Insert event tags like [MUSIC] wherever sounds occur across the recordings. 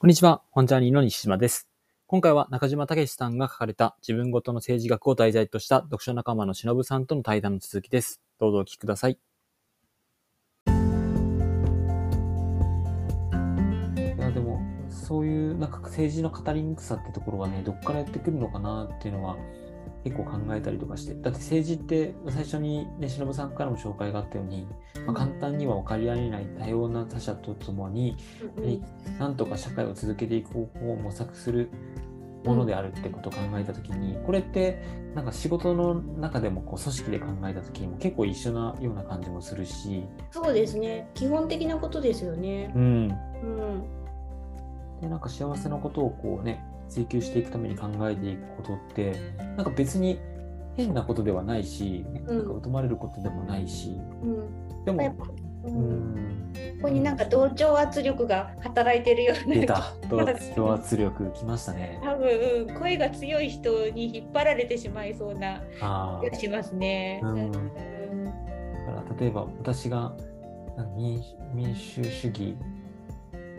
こんにちは、本ジャーニーの西島です。今回は中島武さんが書かれた自分ごとの政治学を題材とした読書仲間の忍さんとの対談の続きです。どうぞお聞きください。いや、でも、そういうなんか政治の語りにくさってところはね、どっからやってくるのかなっていうのは結構考えたりとかして、だって政治って最初にね、忍さんからも紹介があったように、まあ、簡単には分かり合えない多様な他者とともに、になんとか社会を続けていく方法を模索するものであるってことを考えた時に、これってなんか仕事の中でもこう組織で考えた時にも結構一緒なような感じもするし、そうですね。基本的なことですよね。うん、うん。でなんか幸せなことをこうね追求していくために考えていくことってなんか別に変なことではないし、うん。なんか疎まれることでもないし、うん。でも、ううん。ん、ここになんか同調圧力が働いてるような出た。[LAUGHS] 同調圧力きましたね。多分、うん声が強い人に引っ張られてしまいそうなあ気がしますね。うん。うん。だから例えば私が民主主義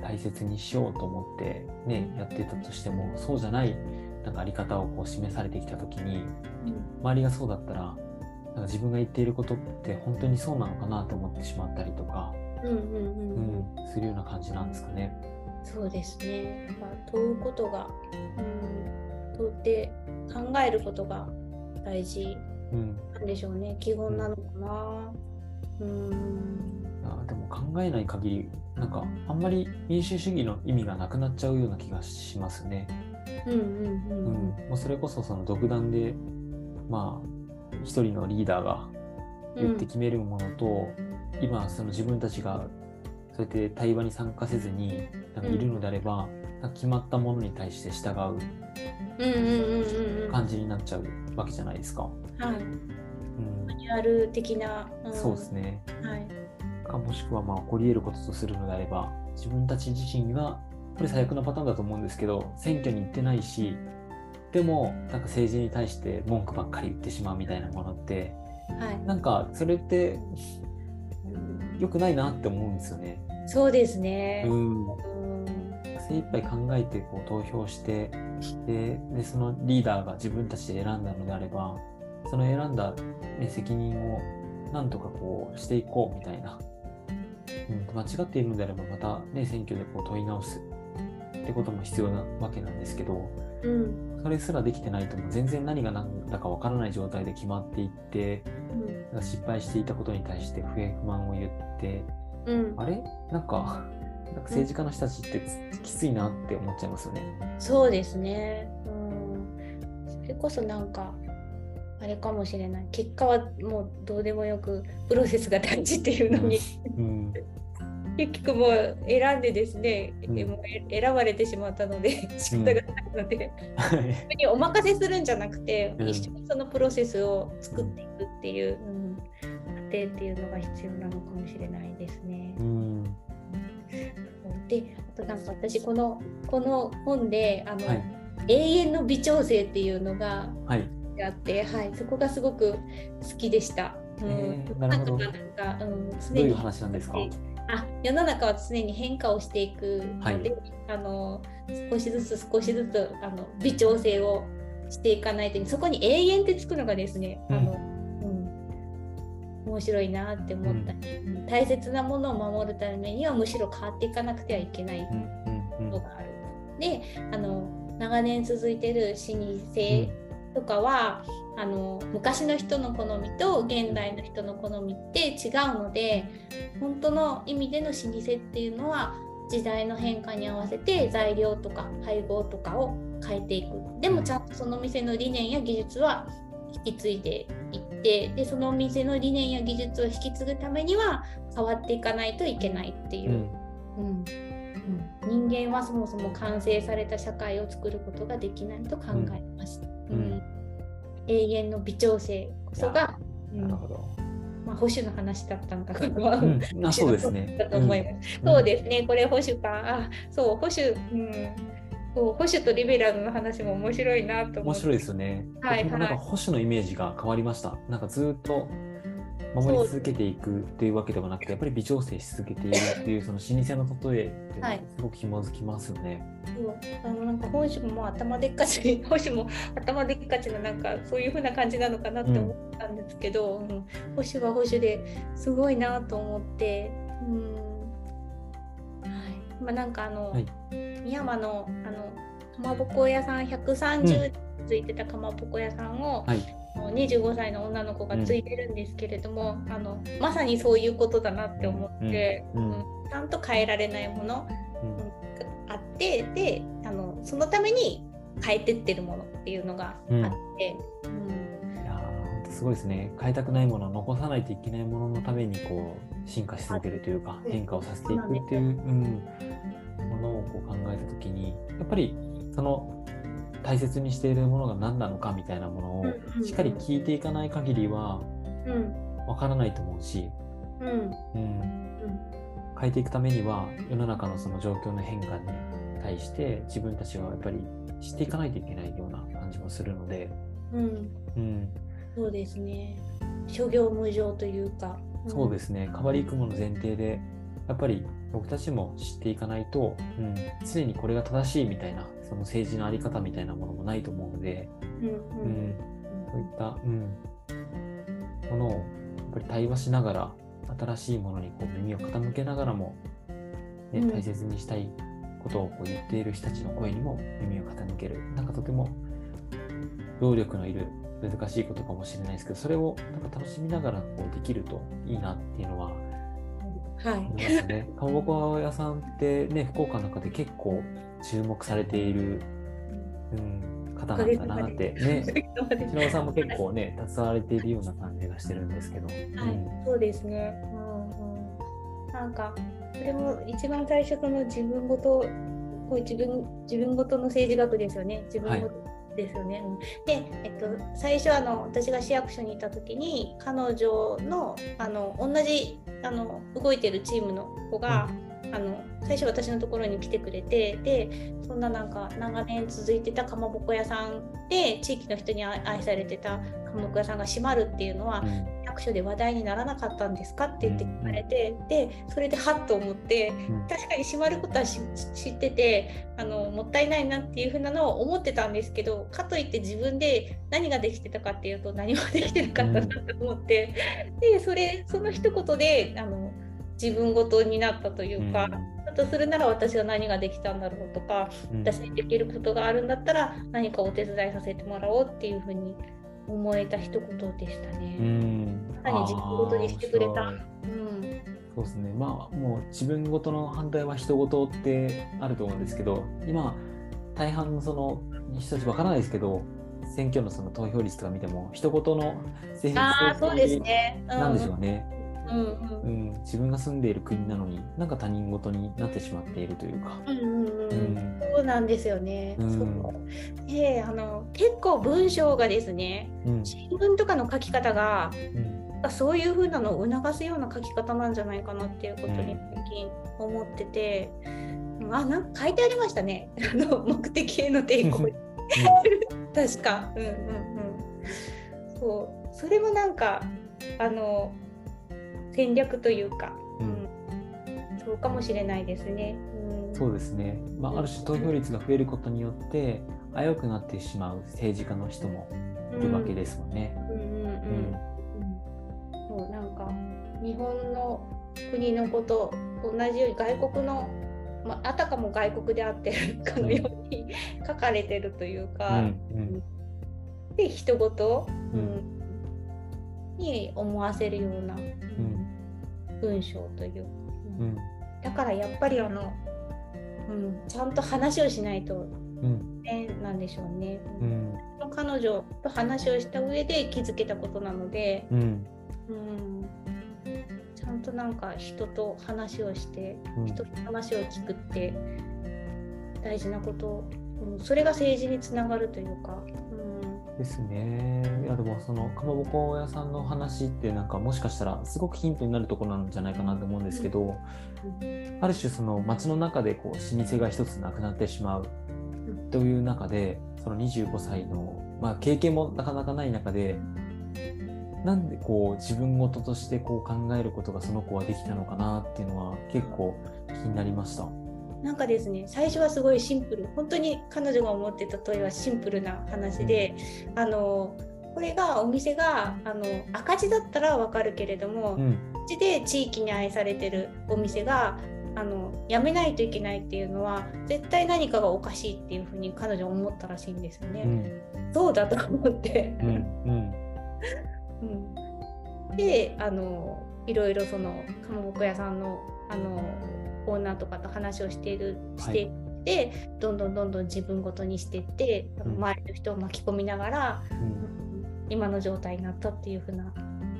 大切にしようと思ってねやってたとしてもそうじゃないなんかあり方をこう示されてきた時に周りがそうだったらなんか自分が言っていることって本当にそうなのかなと思ってしまったりとか、うんうんううんん、するような感じなんですかね。そうですね。やっぱ問うことが、うん、問って考えることが大事うん、なんでしょうね。基本なのかな。うん。考えない限りなんかあんまり民主主義の意味がなくなっちゃうような気がしますね。うんうんううんんもうそれこそその独断でまあ一人のリーダーがうん。言って決めるものと、今その自分たちがそうやって対話に参加せずになんかいるのであれば、なんか決まったものに対して従ううんうんうんうんうん。感じになっちゃうわけじゃないですか。はい。うんマニュアル的な。んそうですね。はい。かもしくはまあ起こり得ることとするのであれば自分たち自身がこれ最悪なパターンだと思うんですけど選挙に行ってないしでもなんか政治に対して文句ばっかり言ってしまうみたいなものってはい。なんかそれって良くないなって思うんですよね。そうですね。うんうん。精一杯考えてこう投票してででそのリーダーが自分たちで選んだのであればその選んだ、ね、責任をなんとかこうしていこうみたいな、うん、間違っているのであればまた、ね、選挙でこう問い直すってことも必要なわけなんですけどうん。それすらできてないともう全然何が何だかわからない状態で決まっていってうん。失敗していたことに対して不平不満を言ってうん。あれ？なんか [LAUGHS] なんか政治家の人たちってつきついなって思っちゃいますよね。そうですね。うん。それこそなんか。あれかもしれない。結果はもうどうでもよくプロセスが大事っていうのに、うん、結局もう選んでですね、うん。もうえ選ばれてしまってので仕方がないので、はい。自分にお任せするんじゃなくて、うん。一緒にそのプロセスを作っていくっていう、うん、過程っていうのが必要なのかもしれないですね。うん。であとなんか私このこの本であの、はい。永遠の微調整っていうのがはいあって、はい、そこがすごく好きでした。うん。えーなるほど。うん、ど常にういう話なんですか？あ世の中は常に変化をしていくので、あの少しずつ少しずつあの微調整をしていかないとそこに永遠ってつくのがですね、あのうん、面白いなって思ったり、うん。大切なものを守るためにはむしろ変わっていかなくてはいけないことがある。であの長年続いてる老舗とかは、あの昔の人の好みと現代の人の好みって違うので本当の意味での老舗っていうのは時代の変化に合わせて材料とか配合とかを変えていく。でもちゃんとその店の理念や技術は引き継いでいってでそのお店の理念や技術を引き継ぐためには変わっていかないといけないっていう。う、ん。うん。うん。人間はそもそも完成された社会を作ることができないと考えます。うんうん永遠の微調整こそが、うんなるほど。まあ、保守の話だったのかここは、うん、[LAUGHS] あそうですね。だと思います。うんそうですね、これ保守か。あそう、保守、うん、そう保守とリベラルの話も面白いなと。面白いですよね。はい僕もなんかはい保守のイメージが変わりました。なんかずっと守り続けていくっていうわけではなくてやっぱり微調整し続けているっていうその老舗の例えってはい。すごく紐づきますよね。そう。あのなんか本州も頭でっかち [LAUGHS] 本州も頭でっかちのなんかそういう風な感じなのかなって思ったんですけど、うん。保守は保守ですごいなと思って、うん。はい。まあ、なんかあの、はい。深山のあのかまぼこ屋さん130ついてたかまぼこ屋さんを、はい、あの25歳の女の子がついてるんですけれども、あのまさにそういうことだなって思って、うん。うん。うんちゃんと変えられないものうん。あってであのそのために変えてってるものっていうのがあって、うん。いやすごいですね。変えたくないもの残さないといけないもののためにこう進化し続けるというかい変化をさせていくっていう、うん、ものをこう考えた時にやっぱりその大切にしているものが何なのかみたいなものうんうんうん。をしっかり聞いていかない限りはうんわからないと思うし、うん。うん、変えていくためには世の中のその状況の変化に対して自分たちはやっぱり知っていかないといけないような感じもするので、うん。うん、そうですね。諸行無常というか、そうですすね。変わりゆくもの前提でやっぱり僕たちも知っていかないと、うん、常にこれが正しいみたいなその政治のあり方みたいなものもないと思うので、うんそういった、うん、ものをやっぱり対話しながら新しいものにこう耳を傾けながらも、ねうん。大切にしたいことをこう言っている人たちの声にも耳を傾ける。なんかとても労力のいる難しいことかもしれないですけどそれをなんか楽しみながらこうできるといいなっていうのははい思いますね。かまぼこ屋さんってね福岡の中で結構注目されている、うん、方なんだなってね。篠尾さんも結構ね、携われているような感じがしてるんですけど。はい、うんそうですね。うんうん、なんかそれも一番最初その自分ごとこう自分自分ごとの政治学ですよね。自分ごとですよね。うん。で、えっと最初あの私が市役所にいた時に彼女のあの同じあの動いてるチームの子が、あの最初私のところに来てくれてでそんななんか長年続いてたかまぼこ屋さんで地域の人に愛愛されてたかまぼこ屋さんが閉まるっていうのは、うん役所で話題にならなかったんですかって言って聞かれて、でそれでハッと思ってうん。確かに閉まることはし知っててあのもったいないなっていうふうなのを思ってたんですけどかといって自分で何ができてたかっていうと何もできてなかったなと思って、でそれその一言であの自分ごとになったというか。だとするなら私は何ができたんだろうとかうん。私にできることがあるんだったら何かお手伝いさせてもらおうっていうふうに思えた一言でしたね。うん何自分ごとにしてくれたうんそうですね。まあ、もう自分ごとの反対は人ごとってあると思うんですけど、今、大半のその人たちわからないですけど、選挙のその投票率とか見ても、人ごとの政ああそうですね。なんでしょうね。うんうん。うん、自分が住んでいる国なのに、なんか他人事になってしまっているというか。うんうんうんうん。そうなんですよね。うん。そう。であの結構文章がですねうん。新聞とかの書き方がうん。そういう風なのを促すような書き方なんじゃないかなっていうことにうん。最近思ってて、うんあなんか書いてありましたね。[LAUGHS] あの目的への抵抗。[LAUGHS] 確か。うんうんうん。そう。それもなんかあの戦略というか、ううん。ん、そうかもしれないですね。うん、そうですね、まあ、ある種投票率が増えることによって危うくなってしまう政治家の人もいるわけですもんね。うんうんうん。うん。うん。そうなんか日本の国のことと同じように外国の、まあ、あたかも外国であってるかのように書かれてるといううか、んうん。で人事、ううんん。に思わせるような、うん文章という、うん。だからやっぱりあの、うん、ちゃんと話をしないとうん。ねなんでしょうね。うん。彼女と話をした上で気づけたことなので、うん。うん、ちゃんとなんか人と話をして、うん。人の話を聞くって大事なこと、うん、それが政治につながるというか、うん、ですね。いやでもそのかまぼこ屋さんの話ってなんかもしかしたらすごくヒントになるところなんじゃないかなと思うんですけど、ある種その街の中でこう老舗が一つなくなってしまうという中でその25歳の、まあ、経験もなかなかない中でなんでこう自分事としてこう考えることがその子はできたのかなっていうのは結構気になりました。なんかですね最初はすごいシンプル本当に彼女が思ってた問いはシンプルな話で、あのこれがお店があの赤字だったらわかるけれども、うん。赤字で地域に愛されてるお店があの辞めないといけないっていうのは絶対何かがおかしいっていうふうに彼女は思ったらしいんですよね。うん。そうだと思って、うんうん。うん。であのいろいろそのかまぼこ屋さんのあのオーナーとかと話をしているしてい。って、どんどんどんどん自分ごとにしていって、うん。周りの人を巻き込みながら、うん。今の状態になったっていう風な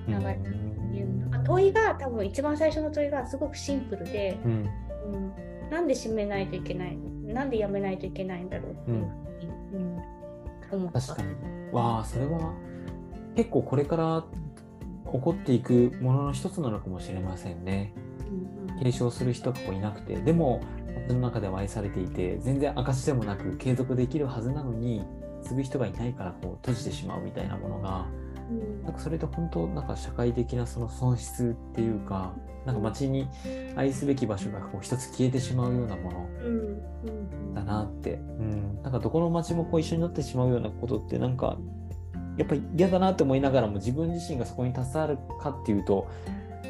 うん。流れいうの。が問いが多分一番最初の問いがすごくシンプルで、うん。うん、なんで閉めないといけないなんでやめないといけないんだろうっていうふうに、うん。思った。確かに。わあ、それは結構これから起こっていくものの一つなのかもしれませんね。うんうん継承する人がこういなくて、でも、私の中では愛されていて、全然証でもなく継続できるはずなのに、継ぐ人がいないからこう閉じてしまうみたいなものが、うん。なんかそれで本当、なんか社会的なその損失っていうか、なんか街に愛すべき場所がこう一つ消えてしまうようなもの。だなって、うん、なんかどこの街もこう一緒になってしまうようなことってなんかやっぱり嫌だなって思いながらも自分自身がそこに携わるかっていうと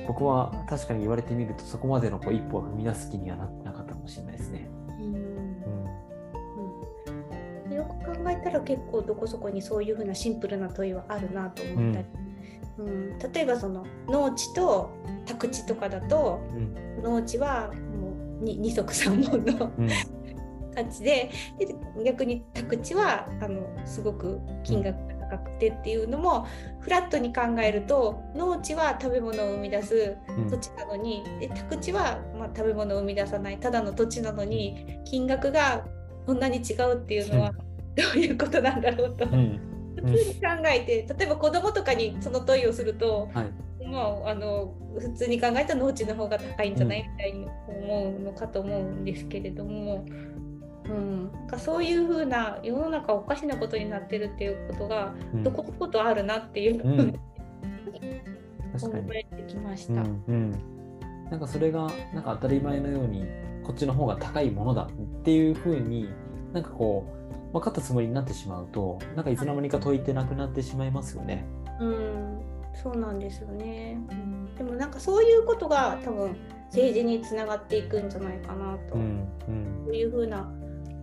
僕は確かに言われてみるとそこまでのこう一歩を踏み出す気にはなってなかったかもしれないですね。うん。うん。よく考えたら結構どこそこにそういうふうなシンプルな問いはあるなと思ったり、うん。例えばその農地と宅地とかだとうん。農地はもうに二足三本のうん。[LAUGHS] 価値でで逆に宅地はあのすごく金額が高くてっていうのもフラットに考えると農地は食べ物を生み出すうん。土地なのにで宅地は、まあ、食べ物を生み出さないただの土地なのに金額がこんなに違うっていうのはどういうことなんだろうと。うん。普通に考えて例えば子供とかにその問いをすると、はい。まあ、あの普通に考えたら農地の方が高いんじゃない？みたいに思うのかと思うんですけれども、うん、なんかそういうふうな世の中おかしなことになってるっていうことがうん。どここことあるなっていうふうに思えてきましうた。んうん、なんかそれがなんか当たり前のようにこっちの方が高いものだっていうふうになんかこう分かったつもりになってしまうとなんかいつの間にか問いてなくなってしまいますよね。うん、そうなんですよね。でもなんかそういうことが多分政治につながっていくんじゃないかなと。うん。うん。そういうふうな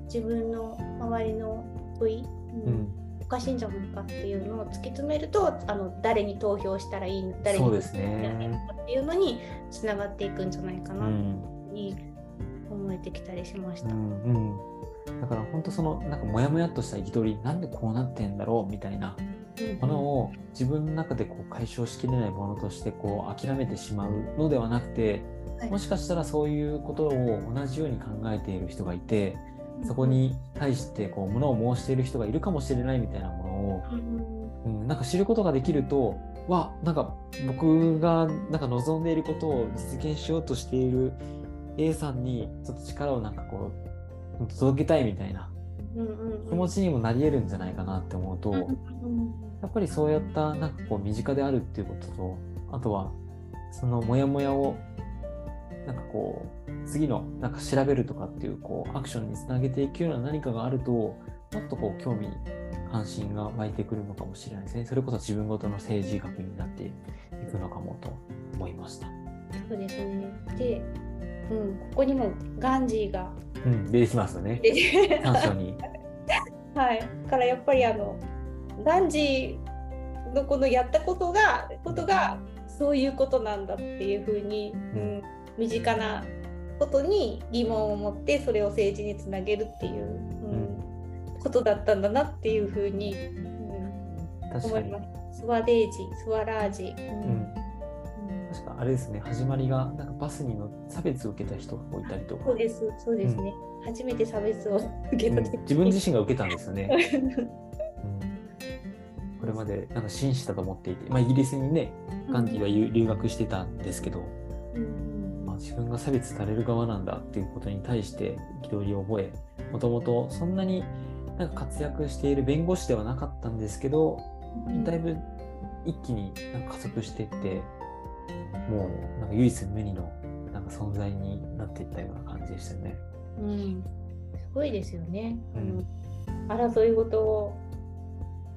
自分の周りの問い、うん。うんおかしいんじゃないかっていうのを突き詰めるとあの誰に投票したらいいの誰にそうです投票したらいいのね。かっていうのにつながっていくんじゃないかうなに思えてきたりしましうた。ん。うん、だから本当そのなんかモヤモヤっとした憤りなんでこうなってんだろうみたいなものを自分の中でこう解消しきれないものとしてこう諦めてしまうのではなくて、はい。もしかしたらそういうことを同じように考えている人がいてそこに対してこう物を申している人がいるかもしれないみたいなものを、うん。うん、なんか知ることができるとわなんか僕がなんか望んでいることを実現しようとしている A さんにちょっと力をなんかこう届けたいみたいな気持ちにもなり得るんじゃないかなって思うと、うんやっぱりそうやったなんかこう身近であるっていうこととあとはそのモヤモヤをなんかこう次のなんか調べるとかっていうこうアクションにつなげていくような何かがあるともっとこう興味関心が湧いてくるのかもしれないですねそれこそ自分ごとの政治学になっていくのかもと思いました。そうですね。で、うん、ここにもガンジーがうん、出てきますよね出て短所に。[LAUGHS] はい、だからやっぱりあのガンジーのこのやったことがことがそういうことなんだっていうふうに、うん、身近なことに疑問を持ってそれを政治につなげるっていう、うん。ことだったんだなっていうふうに、うん、思いま。した。スワデージ、スワラージ。うん。うん。確かあれですね。始まりがなんかバスに乗差別を受けた人がいたりとか、そうです、そうですね。初めて差別を受けた時、うん。自分自身が受けたんですよね。うん。これまでなんか紳士だと思っていて、まあ、イギリスにねガンディは留留学してたんですけど、うん。まあ、自分が差別される側なんだっていうことに対して憤りを覚えもともとそんなになんか活躍している弁護士ではなかったんですけどだいぶ一気になんか加速していってもうなんか唯一無二のなんか存在になっていったような感じでしたよね。うん、すごいですよね。うん争い事を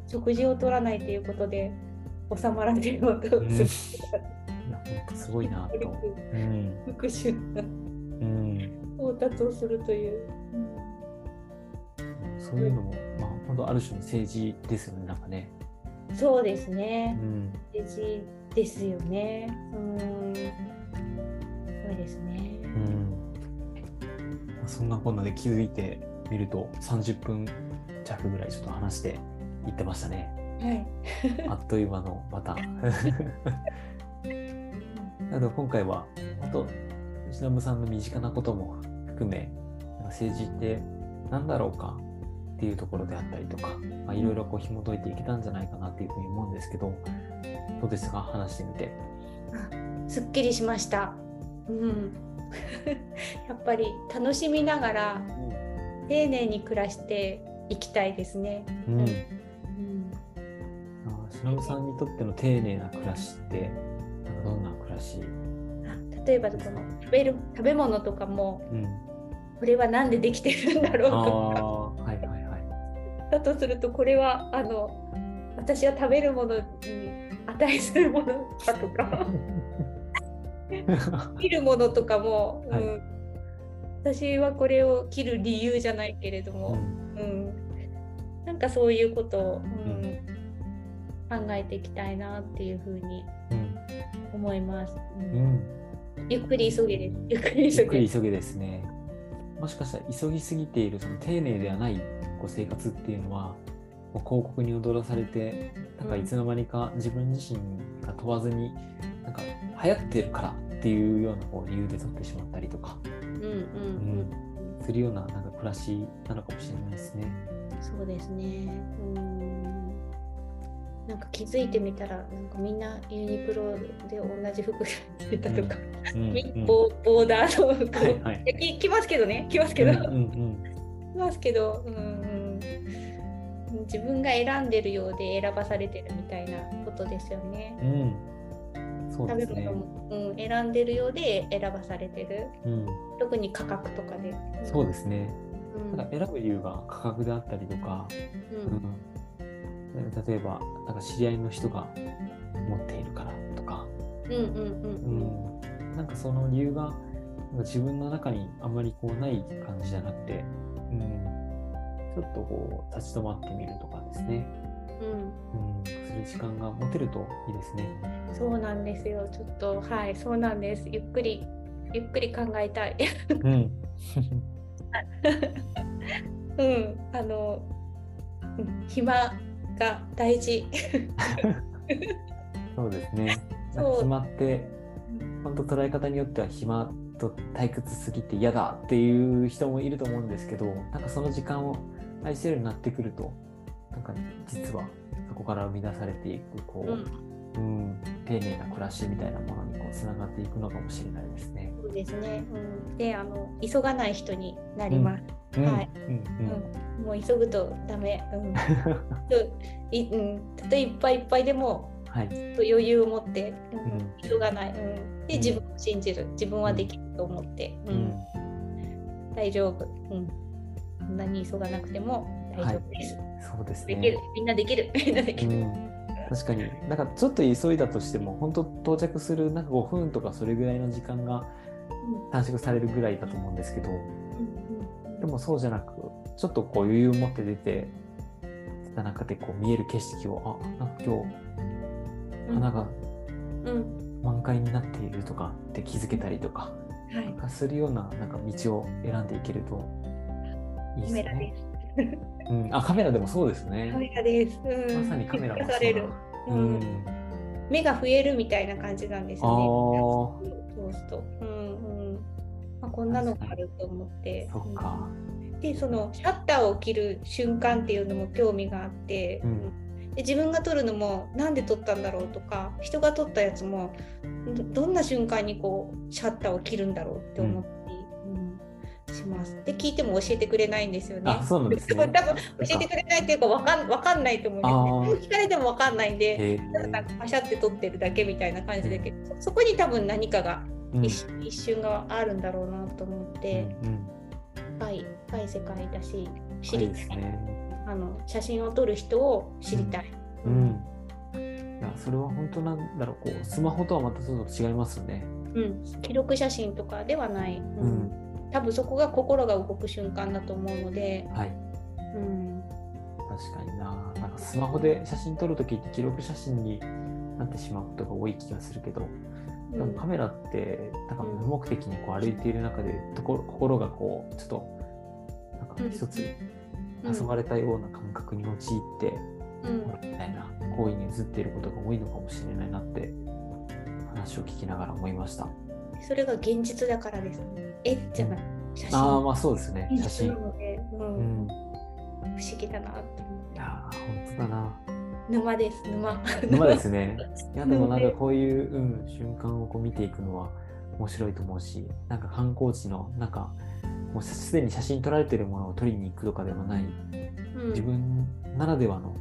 食事を取らないということで収まらせようとうんする、いや本当すごいなと。うん復讐うん到達をするという。そういうのも、まあ、本当ある種の政治ですよね、なんかね。そうですうね。ん、政治ですよね。うん。そうですねう。ん。まあそんなこんなで気づいてみると、30分弱ぐらいちょっと話していってましたね。はい。あっという間の、また。[LAUGHS] なので今回は、本当、忍さんの身近なことも含め、政治って何だろうかっていうところであったりとか、まあ、いろいろこう紐解いていけたんじゃないかなっていうふうに思うんですけど、どうですか？話してみて。[LAUGHS] すっきりしました。うん。[LAUGHS] やっぱり楽しみながら丁寧に暮らしていきたいですね。うん。うん。あ忍さんにとっての丁寧な暮らしって、なんかどんな暮らし。あ例えばこの食べる食べ物とかもうん。これは何でできてるんだろうあとか。あ、はいはいはい。だとするとこれはあの私は食べるものに値するものかとか。[LAUGHS] 切るものとかも、はい。うん、私はこれを切る理由じゃないけれども、うん。うん。なんかそういうことを、うん。考えていきたいなっていうふうにうん思います。ううんんゆっくり急げです。ゆっくりゆ急げ。急げですね。もしかしたら急ぎすぎているその丁寧ではないこう生活っていうのはもう広告に踊らされてなんかいつの間にか自分自身が問わずになんか流行ってるからっていうようなこう理由で取ってしまったりとかうんうんうん。するようななんか暮らしなのかもしれないですね。そうですね。うん。なんか気づいてみたら、なんかみんなユニクロで同じ服着てたとか、うんみうん [LAUGHS] ボボーダーの服、はいはい。着ますけどね、着ますけど、うんうん着ますけど、うんうん、自分が選んでるようで選ばされてるみたいなことですよね。うん。うんそう食べですね。物。も、うん、選んでるようで選ばされてる。うん。特に価格とかで。そうですね。うん。なんか選ぶ理由が価格であったりとか、うん。うん例えばなんか知り合いの人が持っているからとか、うんうんうん。ううん。ん、なんかその理由がなんか自分の中にあんまりこうない感じじゃなくて、うん、ちょっとこう立ち止まってみるとかですね、うん。うん、する時間が持てるといいですね。そうなんですよ。ちょっとはい、そうなんです。ゆっくりゆっくり考えたい。うん、[LAUGHS] うん、あの、うん。暇が大事。[LAUGHS] そうですね。暇って本当捉え方によっては暇と退屈すぎて嫌だっていう人もいると思うんですけどなんかその時間を愛せるようになってくるとなんか実はそこから生み出されていくこうん、う、うん、丁寧な暮らしみたいなものにこうつながっていくのかもしれないですね。そうですね。うん、で、あの急がない人になります。はいうんうんうん、もう急ぐとダメ。うん、[LAUGHS] いうん、たとえいっぱいいっぱいでもはい、余裕を持って、うんうん急がない、うん。で、うん自分を信じる。自分はできると思って、ううんん、大丈夫。うん。そんなに急がなくても大丈夫です。そうですできるね。。みんなできる。みんなできる。うん、確かに。なんかちょっと急いだとしても本当到着するなんか5分とかそれぐらいの時間が短縮されるぐらいだと思うんですけどでもそうじゃなくちょっとこう余裕を持って出て出た中でこう見える景色をあなんか今日うん。花がうん。満開になっているとかって気づけたりとかはい。なん。かするようななんか道を選んでいけるといいですね。す。うん、あカメラでもそうですねカ。メラです。うん、まさにカメラもそうるだ。ううんん、目が増えるみたいな感じなんですあよね。ー通すと。うんうん。まあ、こんなのがあると思って。そっか。うんで、そのシャッターを切る瞬間っていうのも興味があって、うんで自分が撮るのもなんで撮ったんだろうとか、人が撮ったやつもどどんな瞬間にこうシャッターを切るんだろうって思って、うんします。で聞いても教えてくれないんですよね。あそうなんですね [LAUGHS] 多分教えてくれないっていうかわかんわかんないと思うんですね。聞かれてもわかんないんで、へなんかパシャって撮ってるだけみたいな感じだけど、そそこに多分何かがうん一,、一瞬があるんだろうなと思って、うんうん深い深い世界だし知はいりたい、ね。あの写真を撮る人を知りたい。うん。いやそれは本当なんだろうこうスマホとはまたちょっと違いますよね。うん、記録写真とかではない、ううんん。多分そこが心が動く瞬間だと思うので、はい。うん、確かにな。なんかスマホで写真撮るときって記録写真になってしまうことが多い気がするけど、でもカメラってなんか無目的にこう歩いている中でとこ心がこうちょっとなんか一つ遊ばれたような感覚に陥って、うんみたいな行為に移っていることが多いのかもしれないなって話を聞きながら思いました。それが現実だからです。絵じゃない、写真。ああまあそうですね現写真うんうん。不思議だなっていやー本当だな。沼です、沼。沼ですね。[LAUGHS] いやでもなんかこういう、うん、瞬間をこう見ていくのは面白いと思うし、なんか観光地のなんかもうすでに写真撮られてるものを撮りに行くとかではないうん自分ならではの。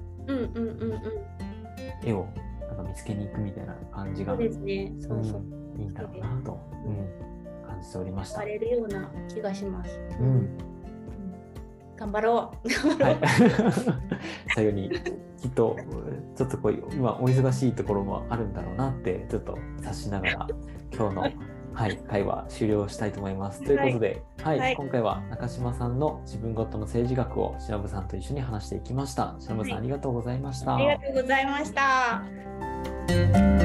絵をなんか見つけに行くみたいな感じが、そうですね。そうそう。うん、いいんだろうなと、うん、感じておりましたさ。れるような気がします。ううんん、頑張ろう。はい、[LAUGHS] 最後にきっとちょっとこう今お忙しいところもあるんだろうなってちょっと察しながら今日の、はい、会話終了したいと思います。ということで、はいはい今回は中島さんの自分ごとの政治学を忍さんと一緒に話していきました。忍さん、はいありがとうございました。ありがとうございました。